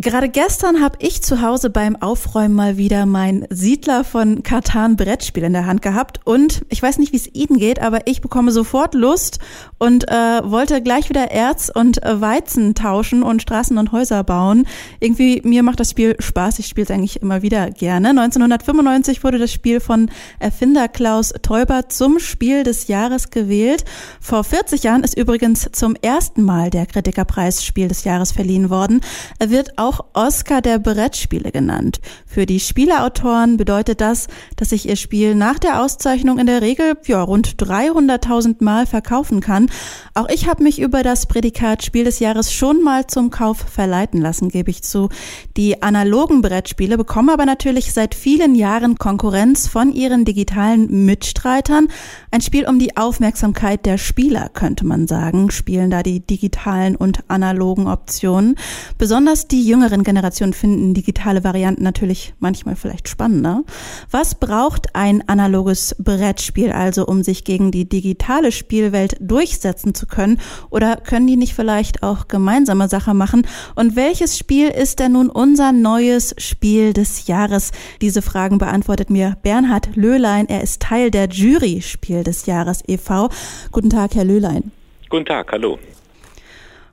Gerade gestern habe ich zu Hause beim Aufräumen mal wieder mein Siedler von Katan Brettspiel in der Hand gehabt und ich weiß nicht, wie es Ihnen geht, aber ich bekomme sofort Lust und äh, wollte gleich wieder Erz und äh, Weizen tauschen und Straßen und Häuser bauen. Irgendwie mir macht das Spiel Spaß, ich spiele es eigentlich immer wieder gerne. 1995 wurde das Spiel von Erfinder Klaus Teuber zum Spiel des Jahres gewählt. Vor 40 Jahren ist übrigens zum ersten Mal der Kritikerpreis Spiel des Jahres verliehen worden. Er wird auch auch Oscar der Brettspiele genannt. Für die Spieleautoren bedeutet das, dass sich ihr Spiel nach der Auszeichnung in der Regel ja, rund 300.000 Mal verkaufen kann. Auch ich habe mich über das Prädikat Spiel des Jahres schon mal zum Kauf verleiten lassen, gebe ich zu. Die analogen Brettspiele bekommen aber natürlich seit vielen Jahren Konkurrenz von ihren digitalen Mitstreitern. Ein Spiel um die Aufmerksamkeit der Spieler, könnte man sagen, spielen da die digitalen und analogen Optionen. Besonders die jüngeren Generationen finden digitale Varianten natürlich manchmal vielleicht spannender. Was braucht ein analoges Brettspiel also, um sich gegen die digitale Spielwelt durchsetzen zu können? Oder können die nicht vielleicht auch gemeinsame Sache machen? Und welches Spiel ist denn nun unser neues Spiel des Jahres? Diese Fragen beantwortet mir Bernhard Löhlein. Er ist Teil der Jury Spiel des Jahres e.V. Guten Tag, Herr Löhlein. Guten Tag, hallo.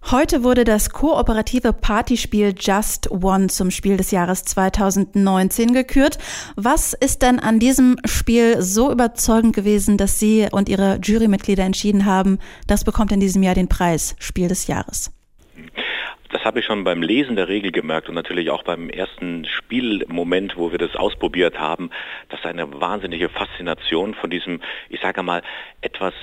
Heute wurde das kooperative Partyspiel Just One zum Spiel des Jahres 2019 gekürt. Was ist denn an diesem Spiel so überzeugend gewesen, dass Sie und Ihre Jurymitglieder entschieden haben, das bekommt in diesem Jahr den Preis Spiel des Jahres? Das habe ich schon beim Lesen der Regel gemerkt und natürlich auch beim ersten Spielmoment, wo wir das ausprobiert haben, dass eine wahnsinnige Faszination von diesem, ich sage mal, etwas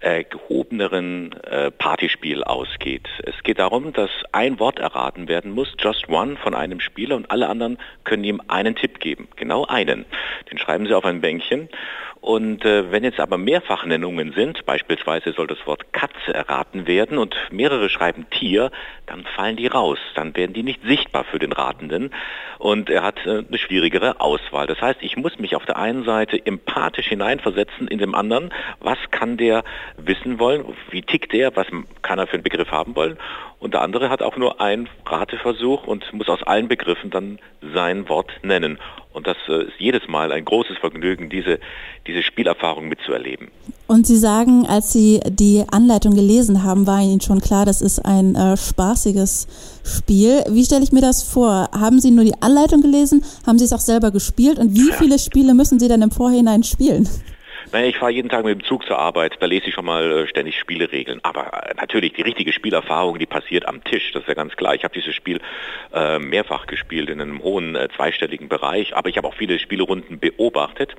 gehobeneren äh, Partyspiel ausgeht. Es geht darum, dass ein Wort erraten werden muss, just one von einem Spieler und alle anderen können ihm einen Tipp geben, genau einen. Den schreiben sie auf ein Bänkchen und äh, wenn jetzt aber Mehrfachnennungen sind, beispielsweise soll das Wort Katze erraten werden und mehrere schreiben Tier, dann fallen die raus. Dann werden die nicht sichtbar für den Ratenden und er hat äh, eine schwierigere Auswahl. Das heißt, ich muss mich auf der einen Seite empathisch hineinversetzen in dem anderen. Was kann der wissen wollen? Wie tickt der? Was kann er für einen Begriff haben wollen? Und der andere hat auch nur einen Rateversuch und muss aus allen Begriffen dann sein Wort nennen. Und das äh, ist jedes Mal ein großes Vergnügen, diese, diese Spielerfahrung mitzuerleben. Und Sie sagen, als Sie die Anleitung gelesen haben, war Ihnen schon klar, das ist ein äh, spaßiges Spiel. Wie stelle ich mir das vor? Haben Sie nur die Anleitung gelesen? Haben Sie es auch selber gespielt? Und wie viele Spiele müssen Sie dann im Vorhinein spielen? Naja, ich fahre jeden Tag mit dem Zug zur Arbeit, da lese ich schon mal äh, ständig Spieleregeln. Aber äh, natürlich, die richtige Spielerfahrung, die passiert am Tisch, das ist ja ganz klar. Ich habe dieses Spiel äh, mehrfach gespielt in einem hohen äh, zweistelligen Bereich, aber ich habe auch viele Spielerunden beobachtet.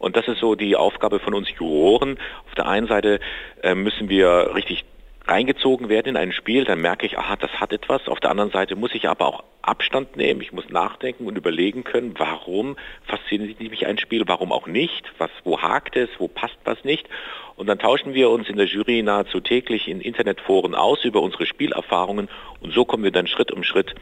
Und das ist so die Aufgabe von uns Juroren. Auf der einen Seite äh, müssen wir richtig reingezogen werden in ein Spiel, dann merke ich, aha, das hat etwas. Auf der anderen Seite muss ich aber auch Abstand nehmen, ich muss nachdenken und überlegen können, warum fasziniert mich ein Spiel, warum auch nicht, was, wo hakt es, wo passt was nicht. Und dann tauschen wir uns in der Jury nahezu täglich in Internetforen aus über unsere Spielerfahrungen und so kommen wir dann Schritt um Schritt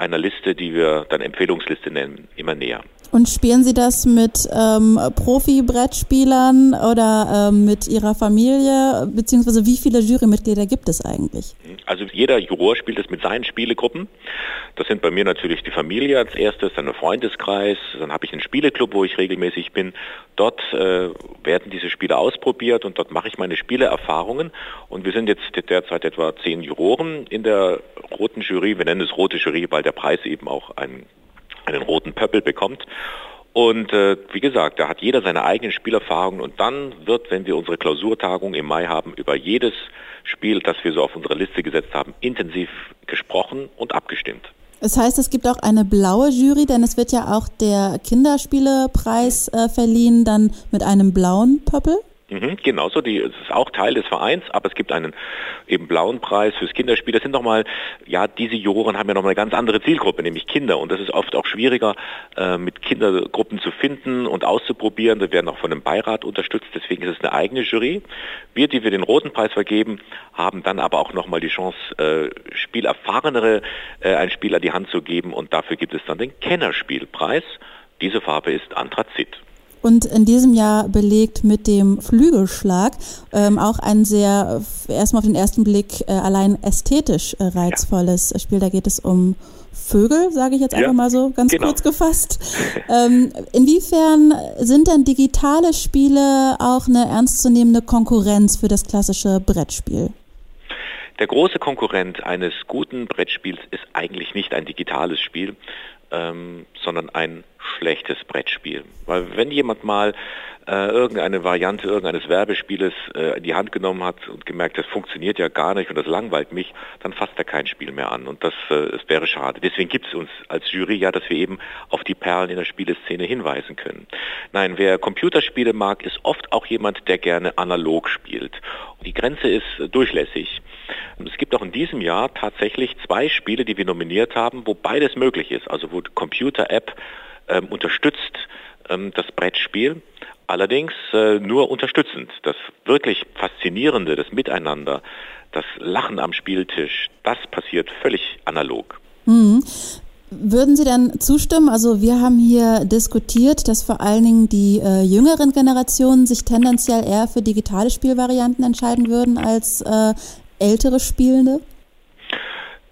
einer Liste, die wir dann Empfehlungsliste nennen, immer näher. Und spielen Sie das mit ähm, Profi-Brettspielern oder ähm, mit Ihrer Familie? Beziehungsweise wie viele Jurymitglieder gibt es eigentlich? Also jeder Juror spielt es mit seinen Spielegruppen. Das sind bei mir natürlich die Familie als erstes, dann der Freundeskreis, dann habe ich einen Spieleclub, wo ich regelmäßig bin. Dort äh, werden diese Spiele ausprobiert und dort mache ich meine Spieleerfahrungen. Und wir sind jetzt derzeit etwa zehn Juroren in der roten Jury. Wir nennen es rote Jury, weil der Preis eben auch einen einen roten Pöppel bekommt. Und äh, wie gesagt, da hat jeder seine eigenen Spielerfahrungen und dann wird, wenn wir unsere Klausurtagung im Mai haben, über jedes Spiel, das wir so auf unsere Liste gesetzt haben, intensiv gesprochen und abgestimmt. Es heißt, es gibt auch eine blaue Jury, denn es wird ja auch der Kinderspielepreis äh, verliehen, dann mit einem blauen Pöppel. Mhm, genauso, die, es ist auch Teil des Vereins, aber es gibt einen eben blauen Preis fürs Kinderspiel. Das sind nochmal, ja, diese Juroren haben ja nochmal eine ganz andere Zielgruppe, nämlich Kinder. Und das ist oft auch schwieriger, äh, mit Kindergruppen zu finden und auszuprobieren. Da werden auch von einem Beirat unterstützt, deswegen ist es eine eigene Jury. Wir, die wir den Roten Preis vergeben, haben dann aber auch nochmal die Chance, äh, spielerfahrenere äh, ein Spiel die Hand zu geben und dafür gibt es dann den Kennerspielpreis. Diese Farbe ist Anthrazit. Und in diesem Jahr belegt mit dem Flügelschlag. Ähm, auch ein sehr, erstmal auf den ersten Blick, äh, allein ästhetisch äh, reizvolles ja. Spiel. Da geht es um Vögel, sage ich jetzt einfach ja, mal so ganz genau. kurz gefasst. Ähm, inwiefern sind denn digitale Spiele auch eine ernstzunehmende Konkurrenz für das klassische Brettspiel? Der große Konkurrent eines guten Brettspiels ist eigentlich nicht ein digitales Spiel, ähm, sondern ein schlechtes Brettspiel. Weil wenn jemand mal äh, irgendeine Variante irgendeines Werbespieles äh, in die Hand genommen hat und gemerkt, das funktioniert ja gar nicht und das langweilt mich, dann fasst er kein Spiel mehr an. Und das, äh, das wäre schade. Deswegen gibt es uns als Jury ja, dass wir eben auf die Perlen in der Spieleszene hinweisen können. Nein, wer Computerspiele mag, ist oft auch jemand, der gerne analog spielt. Die Grenze ist durchlässig. Es gibt auch in diesem Jahr tatsächlich zwei Spiele, die wir nominiert haben, wo beides möglich ist. Also wo Computer-App ähm, unterstützt ähm, das Brettspiel, allerdings äh, nur unterstützend. Das wirklich Faszinierende, das Miteinander, das Lachen am Spieltisch, das passiert völlig analog. Mhm. Würden Sie dann zustimmen? Also wir haben hier diskutiert, dass vor allen Dingen die äh, jüngeren Generationen sich tendenziell eher für digitale Spielvarianten entscheiden würden als äh, ältere Spielende.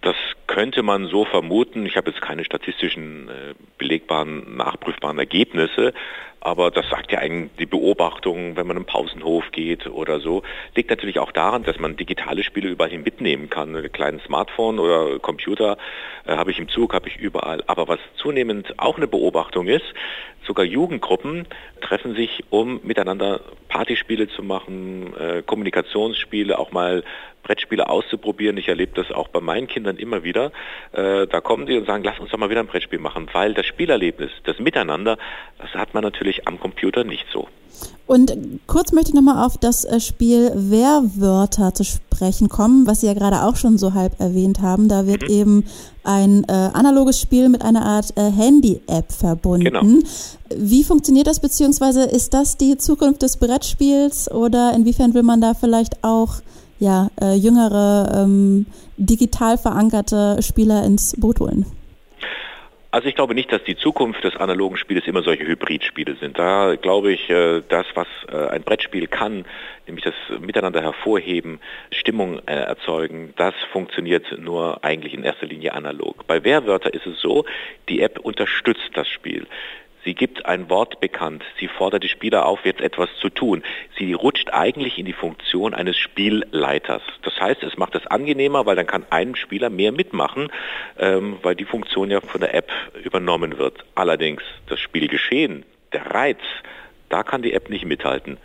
Das könnte man so vermuten. Ich habe jetzt keine statistischen, äh, belegbaren, nachprüfbaren Ergebnisse, aber das sagt ja eigentlich die Beobachtung, wenn man im Pausenhof geht oder so. Liegt natürlich auch daran, dass man digitale Spiele überall hin mitnehmen kann. Ein kleines Smartphone oder Computer äh, habe ich im Zug, habe ich überall. Aber was zunehmend auch eine Beobachtung ist, sogar Jugendgruppen treffen sich, um miteinander Partyspiele zu machen, äh, Kommunikationsspiele, auch mal Brettspiele auszuprobieren. Ich erlebe das auch bei meinen Kindern immer wieder. Äh, da kommen die und sagen, lass uns doch mal wieder ein Brettspiel machen, weil das Spielerlebnis, das Miteinander, das hat man natürlich am Computer nicht so. Und kurz möchte ich nochmal auf das äh, Spiel Wehrwörter zu sprechen kommen, was Sie ja gerade auch schon so halb erwähnt haben. Da wird mhm. eben ein äh, analoges Spiel mit einer Art äh, Handy-App verbunden. Genau. Wie funktioniert das, beziehungsweise ist das die Zukunft des Brettspiels oder inwiefern will man da vielleicht auch ja, äh, jüngere, ähm, digital verankerte Spieler ins Boot holen? Also ich glaube nicht, dass die Zukunft des analogen Spieles immer solche Hybridspiele sind. Da glaube ich, äh, das, was äh, ein Brettspiel kann, nämlich das Miteinander hervorheben, Stimmung äh, erzeugen, das funktioniert nur eigentlich in erster Linie analog. Bei Wehrwörter ist es so, die App unterstützt das Spiel. Sie gibt ein Wort bekannt. Sie fordert die Spieler auf, jetzt etwas zu tun. Sie rutscht eigentlich in die Funktion eines Spielleiters. Das heißt, es macht es angenehmer, weil dann kann ein Spieler mehr mitmachen, ähm, weil die Funktion ja von der App übernommen wird. Allerdings das Spielgeschehen, der Reiz, da kann die App nicht mithalten.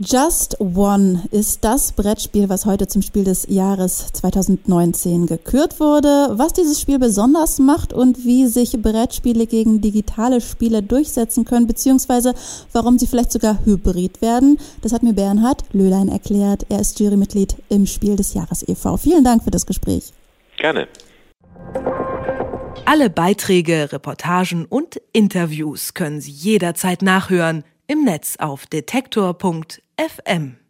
Just One ist das Brettspiel, was heute zum Spiel des Jahres 2019 gekürt wurde. Was dieses Spiel besonders macht und wie sich Brettspiele gegen digitale Spiele durchsetzen können, beziehungsweise warum sie vielleicht sogar hybrid werden, das hat mir Bernhard Löhlein erklärt. Er ist Jurymitglied im Spiel des Jahres e.V. Vielen Dank für das Gespräch. Gerne. Alle Beiträge, Reportagen und Interviews können Sie jederzeit nachhören im Netz auf detektor.fm.